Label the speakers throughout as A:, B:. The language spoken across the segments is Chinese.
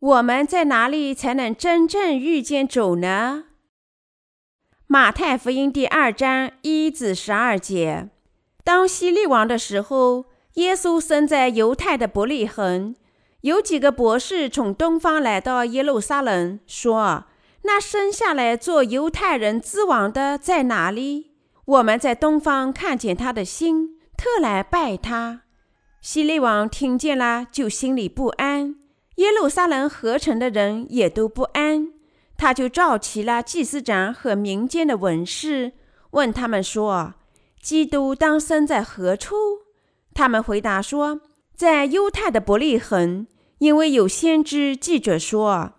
A: 我们在哪里才能真正遇见主呢？马太福音第二章一至十二节：当希律王的时候，耶稣生在犹太的伯利恒。有几个博士从东方来到耶路撒冷，说：“那生下来做犹太人之王的在哪里？我们在东方看见他的星，特来拜他。”希律王听见了，就心里不安；耶路撒冷合城的人也都不安。他就召集了祭司长和民间的文士，问他们说：“基督当生在何处？”他们回答说：“在犹太的伯利恒，因为有先知记着说：‘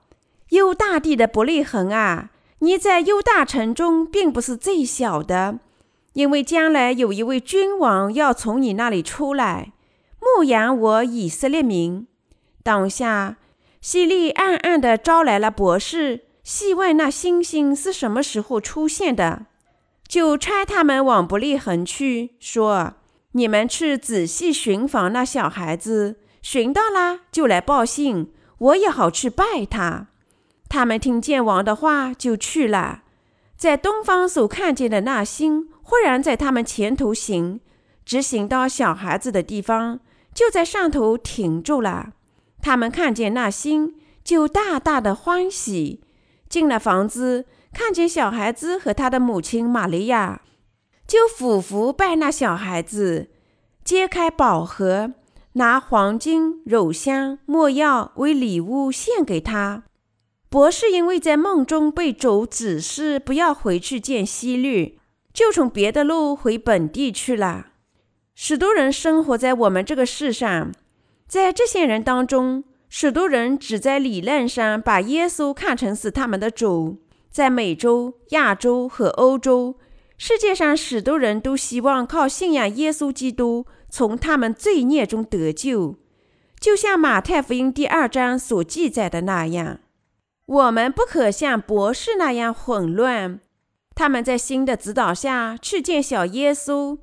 A: 犹大地的伯利恒啊，你在犹大城中并不是最小的，因为将来有一位君王要从你那里出来，牧养我以色列民。’”当下，西利暗暗地招来了博士。细问那星星是什么时候出现的，就差他们往伯利恒去，说：“你们去仔细寻访那小孩子，寻到啦就来报信，我也好去拜他。”他们听见王的话，就去了。在东方所看见的那星，忽然在他们前头行，直行到小孩子的地方，就在上头停住了。他们看见那星，就大大的欢喜。进了房子，看见小孩子和他的母亲玛利亚，就俯伏拜那小孩子，揭开宝盒，拿黄金、乳香、没药为礼物献给他。博士因为在梦中被主指示不要回去见希律，就从别的路回本地去了。许多人生活在我们这个世上，在这些人当中。许多人只在理论上把耶稣看成是他们的主。在美洲、亚洲和欧洲，世界上许多人都希望靠信仰耶稣基督从他们罪孽中得救，就像马太福音第二章所记载的那样。我们不可像博士那样混乱。他们在新的指导下去见小耶稣，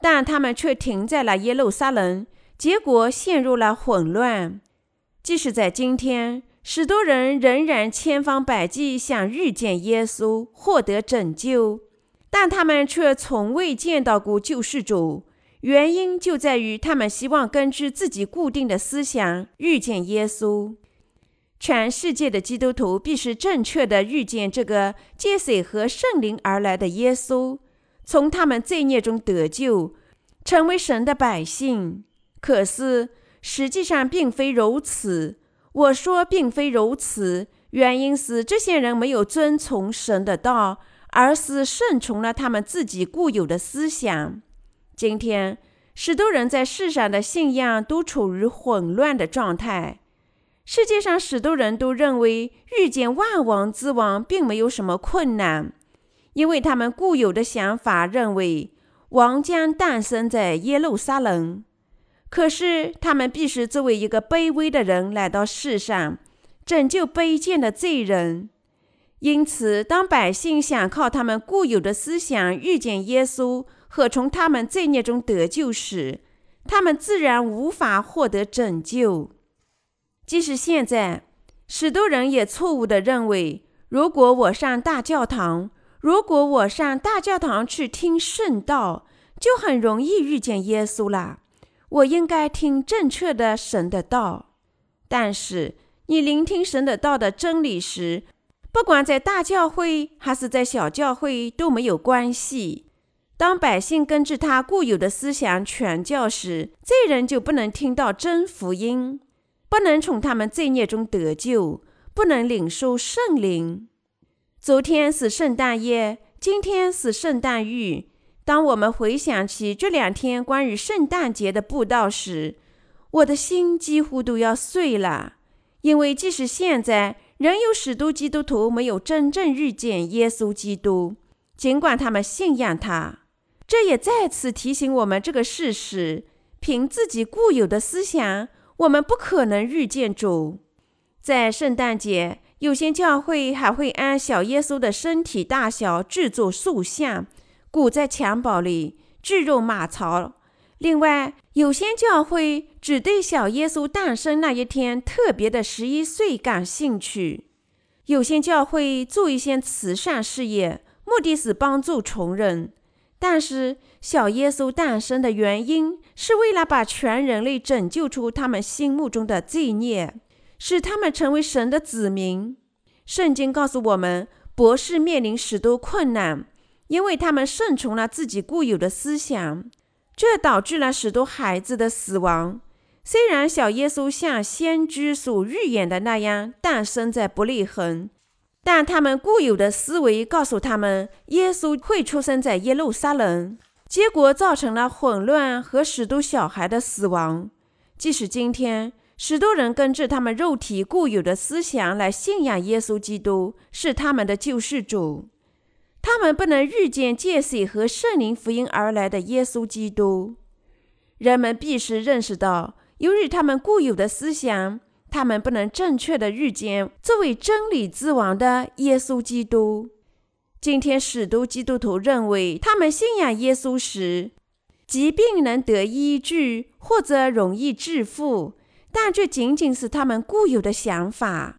A: 但他们却停在了耶路撒冷，结果陷入了混乱。即使在今天，许多人仍然千方百计想遇见耶稣，获得拯救，但他们却从未见到过救世主。原因就在于他们希望根据自己固定的思想遇见耶稣。全世界的基督徒必须正确地遇见这个借水和圣灵而来的耶稣，从他们罪孽中得救，成为神的百姓。可是，实际上并非如此。我说并非如此，原因是这些人没有遵从神的道，而是顺从了他们自己固有的思想。今天，许多人在世上的信仰都处于混乱的状态。世界上许多人都认为遇见万王之王并没有什么困难，因为他们固有的想法认为王将诞生在耶路撒冷。可是，他们必须作为一个卑微的人来到世上，拯救卑贱的罪人。因此，当百姓想靠他们固有的思想遇见耶稣和从他们罪孽中得救时，他们自然无法获得拯救。即使现在，许多人也错误地认为，如果我上大教堂，如果我上大教堂去听圣道，就很容易遇见耶稣了。我应该听正确的神的道，但是你聆听神的道的真理时，不管在大教会还是在小教会都没有关系。当百姓根据他固有的思想传教时，罪人就不能听到真福音，不能从他们罪孽中得救，不能领受圣灵。昨天是圣诞夜，今天是圣诞日。当我们回想起这两天关于圣诞节的布道时，我的心几乎都要碎了。因为即使现在仍有许多基督徒没有真正遇见耶稣基督，尽管他们信仰他，这也再次提醒我们这个事实：凭自己固有的思想，我们不可能遇见主。在圣诞节，有些教会还会按小耶稣的身体大小制作塑像。鼓在襁褓里，置入马槽。另外，有些教会只对小耶稣诞生那一天特别的十一岁感兴趣。有些教会做一些慈善事业，目的是帮助穷人。但是小耶稣诞生的原因是为了把全人类拯救出他们心目中的罪孽，使他们成为神的子民。圣经告诉我们，博士面临许多困难，因为他们顺从了自己固有的思想，这导致了许多孩子的死亡。虽然小耶稣像先知所预言的那样诞生在伯利恒，但他们固有的思维告诉他们，耶稣会出生在耶路撒冷，结果造成了混乱和许多小孩的死亡。即使今天，许多人根据他们肉体固有的思想来信仰耶稣基督是他们的救世主，他们不能预见借水和圣灵福音而来的耶稣基督。人们必须认识到。由于他们固有的思想，他们不能正确地预见作为真理之王的耶稣基督。今天，许多基督徒认为，他们信仰耶稣时，疾病能得医治或者容易致富，但这仅仅是他们固有的想法。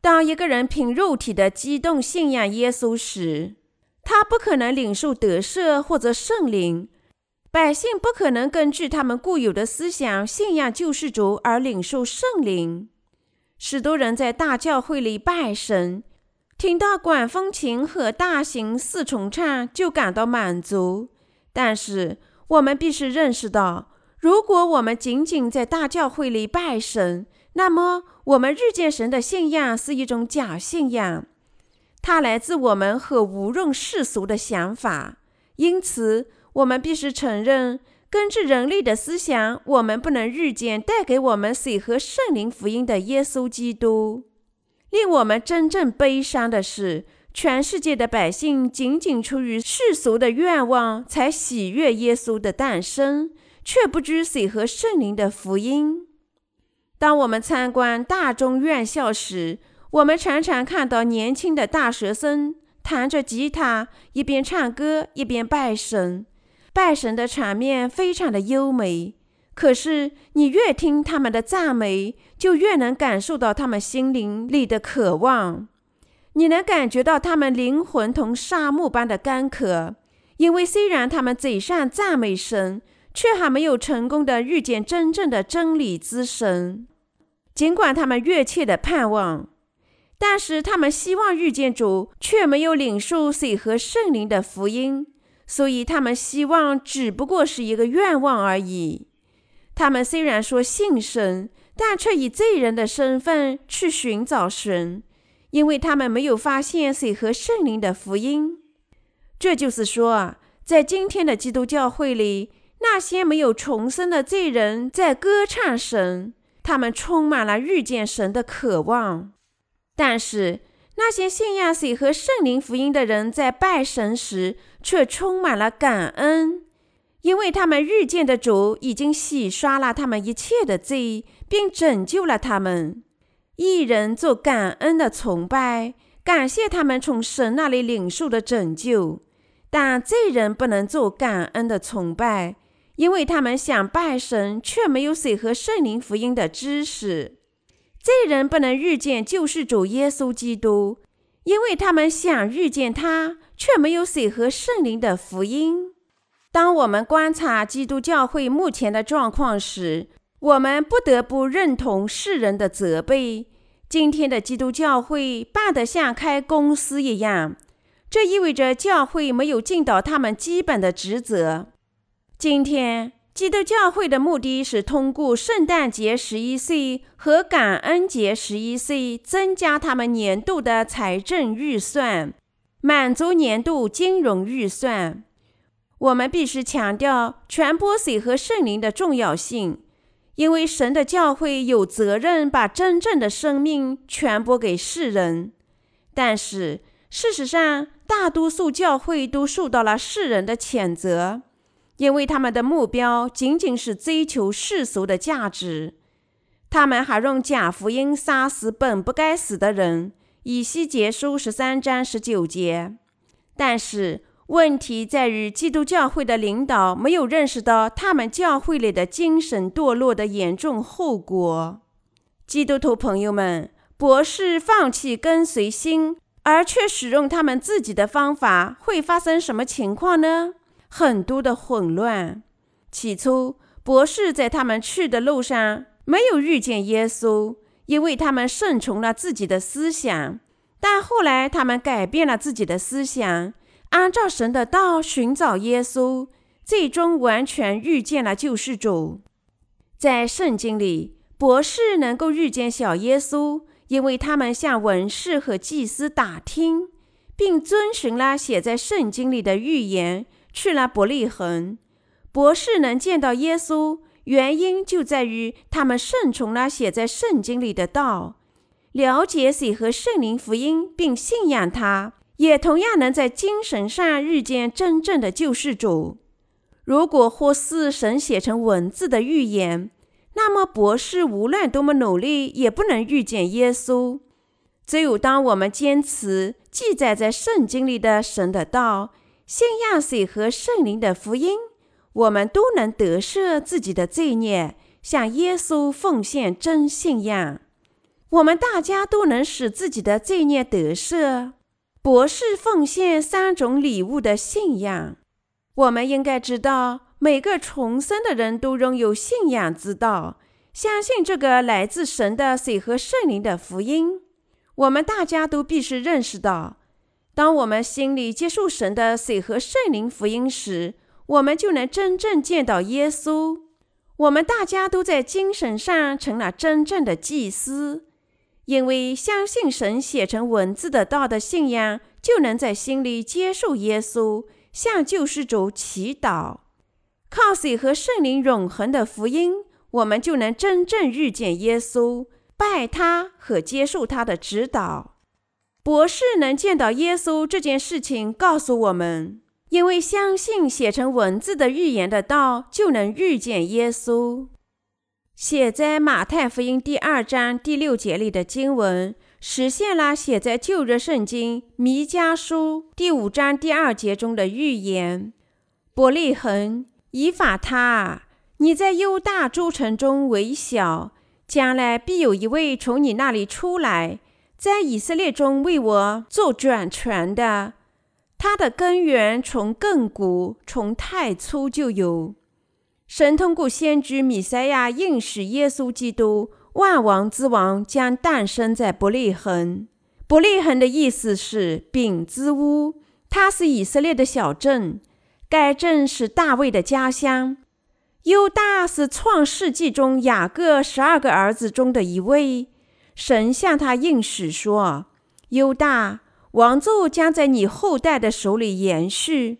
A: 当一个人凭肉体的激动信仰耶稣时，他不可能领受得赦或者圣灵。百姓不可能根据他们固有的思想信仰救世主而领受圣灵。许多人在大教会里拜神，听到管风琴和大型四重唱就感到满足。但是我们必须认识到，如果我们仅仅在大教会里拜神，那么我们日见神的信仰是一种假信仰，它来自我们和无论世俗的想法。因此，我们必须承认，根据人类的思想，我们不能预见带给我们水和圣灵福音的耶稣基督。令我们真正悲伤的是，全世界的百姓仅仅出于世俗的愿望，才喜悦耶稣的诞生，却不知水和圣灵的福音。当我们参观大众院校时，我们常常看到年轻的大学生弹着吉他，一边唱歌，一边拜神。拜神的场面非常的优美，可是你越听他们的赞美，就越能感受到他们心灵里的渴望。你能感觉到他们灵魂同沙漠般的干渴，因为虽然他们嘴上赞美神，却还没有成功的遇见真正的真理之神。尽管他们热切的盼望，但是他们希望遇见主，却没有领受水和圣灵的福音。所以，他们希望只不过是一个愿望而已。他们虽然说信神，但却以罪人的身份去寻找神，因为他们没有发现水和圣灵的福音。这就是说，在今天的基督教会里，那些没有重生的罪人在歌唱神，他们充满了遇见神的渴望。但是，那些信仰水和圣灵福音的人在拜神时，却充满了感恩，因为他们遇见的主已经洗刷了他们一切的罪，并拯救了他们。义人做感恩的崇拜，感谢他们从神那里领受的拯救；但罪人不能做感恩的崇拜，因为他们想拜神，却没有水和圣灵福音的知识。罪人不能遇见救世主耶稣基督，因为他们想遇见他，却没有水和圣灵的福音。当我们观察基督教会目前的状况时，我们不得不认同世人的责备：今天的基督教会办得像开公司一样，这意味着教会没有尽到他们基本的职责。今天。基督教会的目的是通过圣诞节十一岁和感恩节十一岁，增加他们年度的财政预算，满足年度金融预算。我们必须强调传播水和圣灵的重要性，因为神的教会有责任把真正的生命传播给世人。但是事实上，大多数教会都受到了世人的谴责。因为他们的目标仅仅是追求世俗的价值，他们还用假福音杀死本不该死的人。以西结书十三章十九节。但是问题在于基督教会的领导没有认识到他们教会里的精神堕落的严重后果。基督徒朋友们，博士放弃跟随心，而却使用他们自己的方法，会发生什么情况呢？很多的混乱。起初，博士在他们去的路上没有遇见耶稣，因为他们顺从了自己的思想。但后来，他们改变了自己的思想。按照神的道寻找耶稣，最终完全遇见了救世主。在圣经里，博士能够遇见小耶稣，因为他们向文士和祭司打听，并遵循了写在圣经里的预言，去了伯利恒。博士能见到耶稣，原因就在于他们顺从了写在圣经里的道，了解水和圣灵福音，并信仰他。也同样能在精神上遇见真正的救世主。如果或是神写成文字的预言，那么博士无论多么努力，也不能遇见耶稣。只有当我们坚持记载在圣经里的神的道，信仰水和圣灵的福音，我们都能得赦自己的罪孽，向耶稣奉献真信仰。我们大家都能使自己的罪孽得赦。博士奉献三种礼物的信仰，我们应该知道，每个重生的人都拥有信仰之道，相信这个来自神的水和圣灵的福音。我们大家都必须认识到，当我们心里接受神的水和圣灵福音时，我们就能真正见到耶稣。我们大家都在精神上成了真正的祭司。因为相信神写成文字的道的信仰，就能在心里接受耶稣，向救世主祈祷。靠水和圣灵永恒的福音，我们就能真正遇见耶稣，拜他和接受他的指导。博士能见到耶稣这件事情告诉我们，因为相信写成文字的预言的道，就能遇见耶稣。写在马太福音第二章第六节里的经文，实现了写在旧约圣经弥迦书第五章第二节中的预言：“伯利恒，以法他，你在犹大诸城中为小，将来必有一位从你那里出来，在以色列中为我做掌权的。他的根源从亘古，从太初就有。”神通过先知弥赛亚应许耶稣基督，万王之王将诞生在伯利恒。伯利恒的意思是饼之屋，它是以色列的小镇，该镇是大卫的家乡。犹大是创世纪中雅各十二个儿子中的一位。神向他应许说：“犹大，王座将在你后代的手里延续。”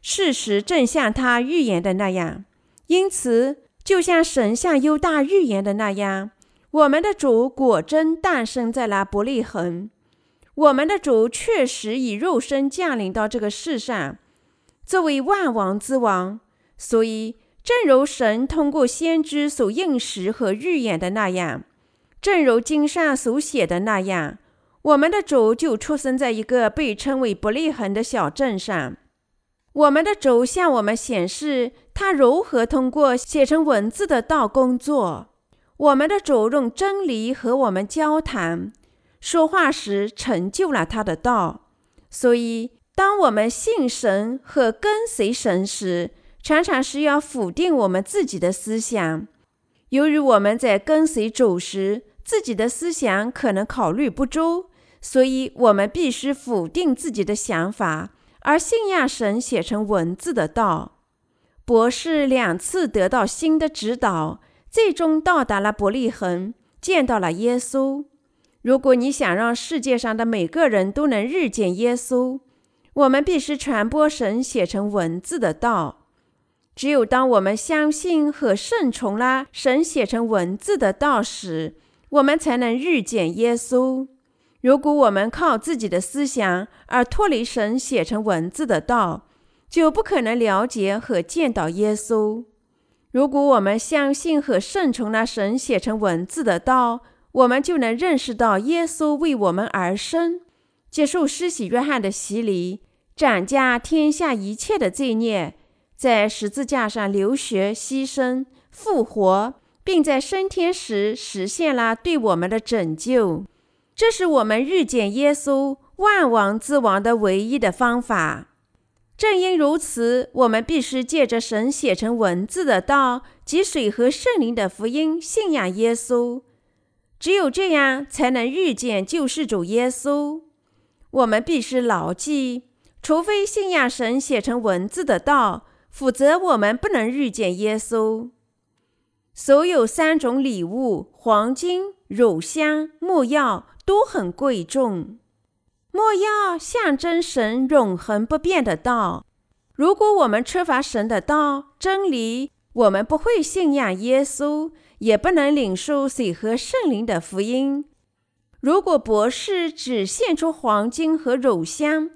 A: 事实正像他预言的那样。因此，就像神向犹大预言的那样，我们的主果真诞生在了伯利恒。我们的主确实以肉身降临到这个世上，作为万王之王。所以，正如神通过先知所应许和预言的那样，正如经上所写的那样，我们的主就出生在一个被称为伯利恒的小镇上。我们的主向我们显示，他如何通过写成文字的道工作。我们的主用真理和我们交谈，说话时成就了他的道。所以，当我们信神和跟随神时，常常是要否定我们自己的思想。由于我们在跟随主时，自己的思想可能考虑不周，所以我们必须否定自己的想法。而信仰神写成文字的道，博士两次得到新的指导，最终到达了伯利恒，见到了耶稣。如果你想让世界上的每个人都能遇见耶稣，我们必须传播神写成文字的道。只有当我们相信和顺从了神写成文字的道时，我们才能遇见耶稣。如果我们靠自己的思想而脱离神写成文字的道，就不可能了解和见到耶稣。如果我们相信和顺从了神写成文字的道，我们就能认识到耶稣为我们而生，接受施洗约翰的洗礼，斩下天下一切的罪孽，在十字架上流血牺牲、复活，并在升天时实现了对我们的拯救。这是我们遇见耶稣万王之王的唯一的方法。正因如此，我们必须借着神写成文字的道及水和圣灵的福音，信仰耶稣。只有这样，才能遇见救世主耶稣。我们必须牢记，除非信仰神写成文字的道，否则我们不能遇见耶稣。所有三种礼物——黄金、乳香、木药，都很贵重。木药象征神永恒不变的道。如果我们缺乏神的道、真理，我们不会信仰耶稣，也不能领受水和圣灵的福音。如果博士只献出黄金和乳香，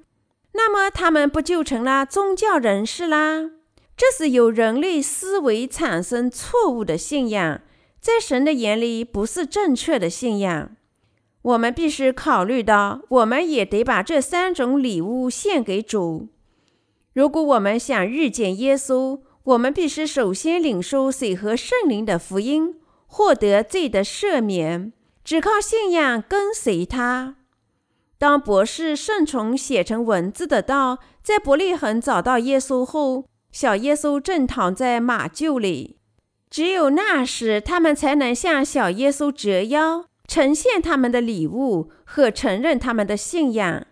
A: 那么他们不就成了宗教人士啦？这是由人类思维产生错误的信仰，在神的眼里不是正确的信仰。我们必须考虑到，我们也得把这三种礼物献给主。如果我们想遇见耶稣，我们必须首先领受水和圣灵的福音，获得罪的赦免，只靠信仰跟随他。当博士顺从写成文字的道，在伯利恒找到耶稣后，小耶稣正躺在马厩里。只有那时，他们才能向小耶稣折腰。呈现他们的礼物和承认他们的信仰，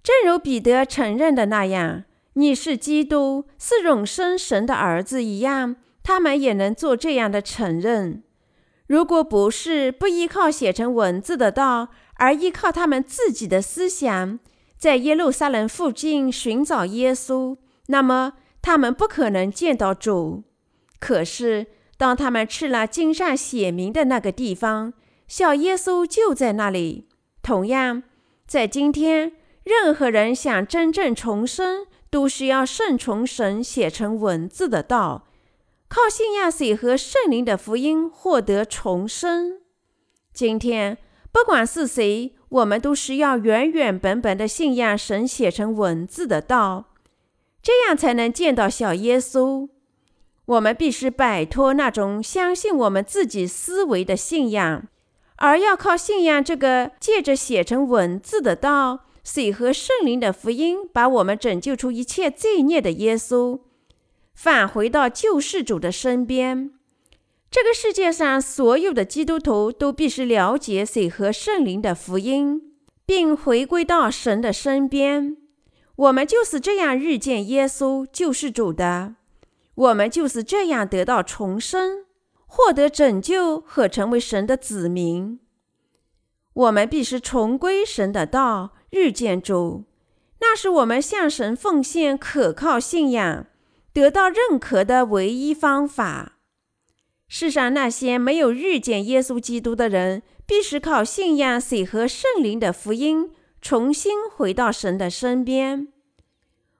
A: 正如彼得承认的那样：“你是基督，是永生神的儿子。”一样，他们也能做这样的承认。如果不是不依靠写成文字的道，而依靠他们自己的思想，在耶路撒冷附近寻找耶稣，那么他们不可能见到主。可是，当他们去了经上写明的那个地方，小耶稣就在那里。同样，在今天，任何人想真正重生，都需要顺从神写成文字的道，靠信仰水和圣灵的福音获得重生。今天，不管是谁，我们都需要原原本本的信仰神写成文字的道，这样才能见到小耶稣。我们必须摆脱那种相信我们自己思维的信仰。而要靠信仰这个借着写成文字的道，水和圣灵的福音，把我们拯救出一切罪孽的耶稣，返回到救世主的身边。这个世界上所有的基督徒都必须了解水和圣灵的福音，并回归到神的身边。我们就是这样遇见耶稣救世主的，我们就是这样得到重生。获得拯救和成为神的子民，我们必须重归神的道，遇见主。那是我们向神奉献、可靠信仰、得到认可的唯一方法。世上那些没有遇见耶稣基督的人，必须靠信仰水和圣灵的福音，重新回到神的身边。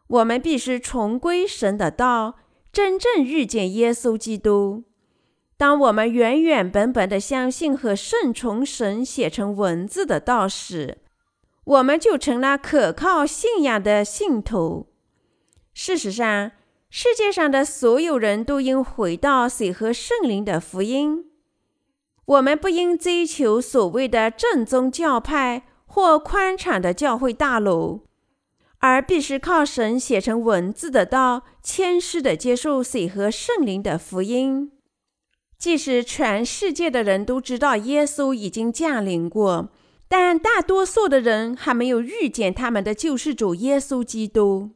A: 我们必须重归神的道，真正遇见耶稣基督。当我们原原本本的相信和顺从神写成文字的道时，我们就成了可靠信仰的信徒。事实上，世界上的所有人都应回到水和圣灵的福音。我们不应追求所谓的正宗教派或宽敞的教会大楼，而必须靠神写成文字的道，谦虚的接受水和圣灵的福音。即使全世界的人都知道耶稣已经降临过，但大多数的人还没有遇见他们的救世主耶稣基督。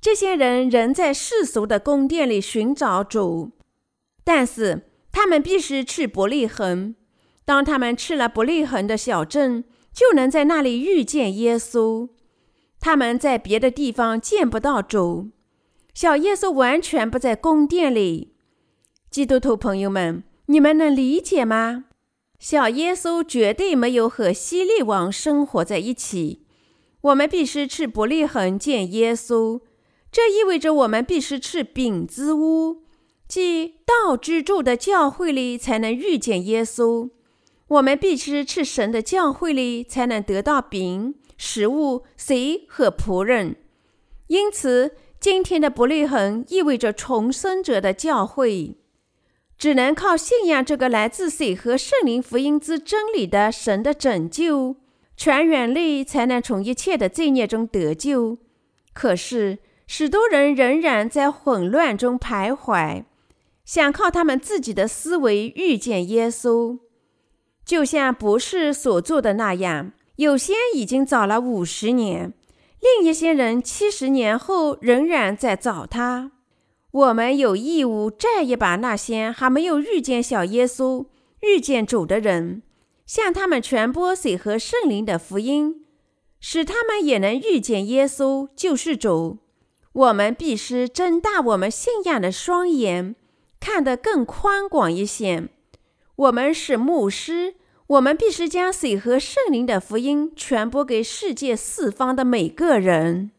A: 这些人仍在世俗的宫殿里寻找主，但是他们必须去伯利恒。当他们去了伯利恒的小镇，就能在那里遇见耶稣。他们在别的地方见不到主。小耶稣完全不在宫殿里。基督徒朋友们，你们能理解吗？小耶稣绝对没有和希律王生活在一起。我们必须去伯利恒见耶稣，这意味着我们必须去饼子屋，即道居住的教会里，才能遇见耶稣。我们必须去神的教会里，才能得到饼、食物、水和仆人。因此，今天的伯利恒意味着重生者的教会。只能靠信仰这个来自水和圣灵福音之真理的神的拯救，全人类才能从一切的罪孽中得救。可是，许多人仍然在混乱中徘徊，想靠他们自己的思维遇见耶稣，就像博士所做的那样。有些已经找了五十年，另一些人七十年后仍然在找他。我们有义务再一把那些还没有遇见小耶稣、遇见主的人，向他们传播水和圣灵的福音，使他们也能遇见耶稣救世主。我们必须睁大我们信仰的双眼，看得更宽广一些。我们是牧师，我们必须将水和圣灵的福音传播给世界四方的每个人。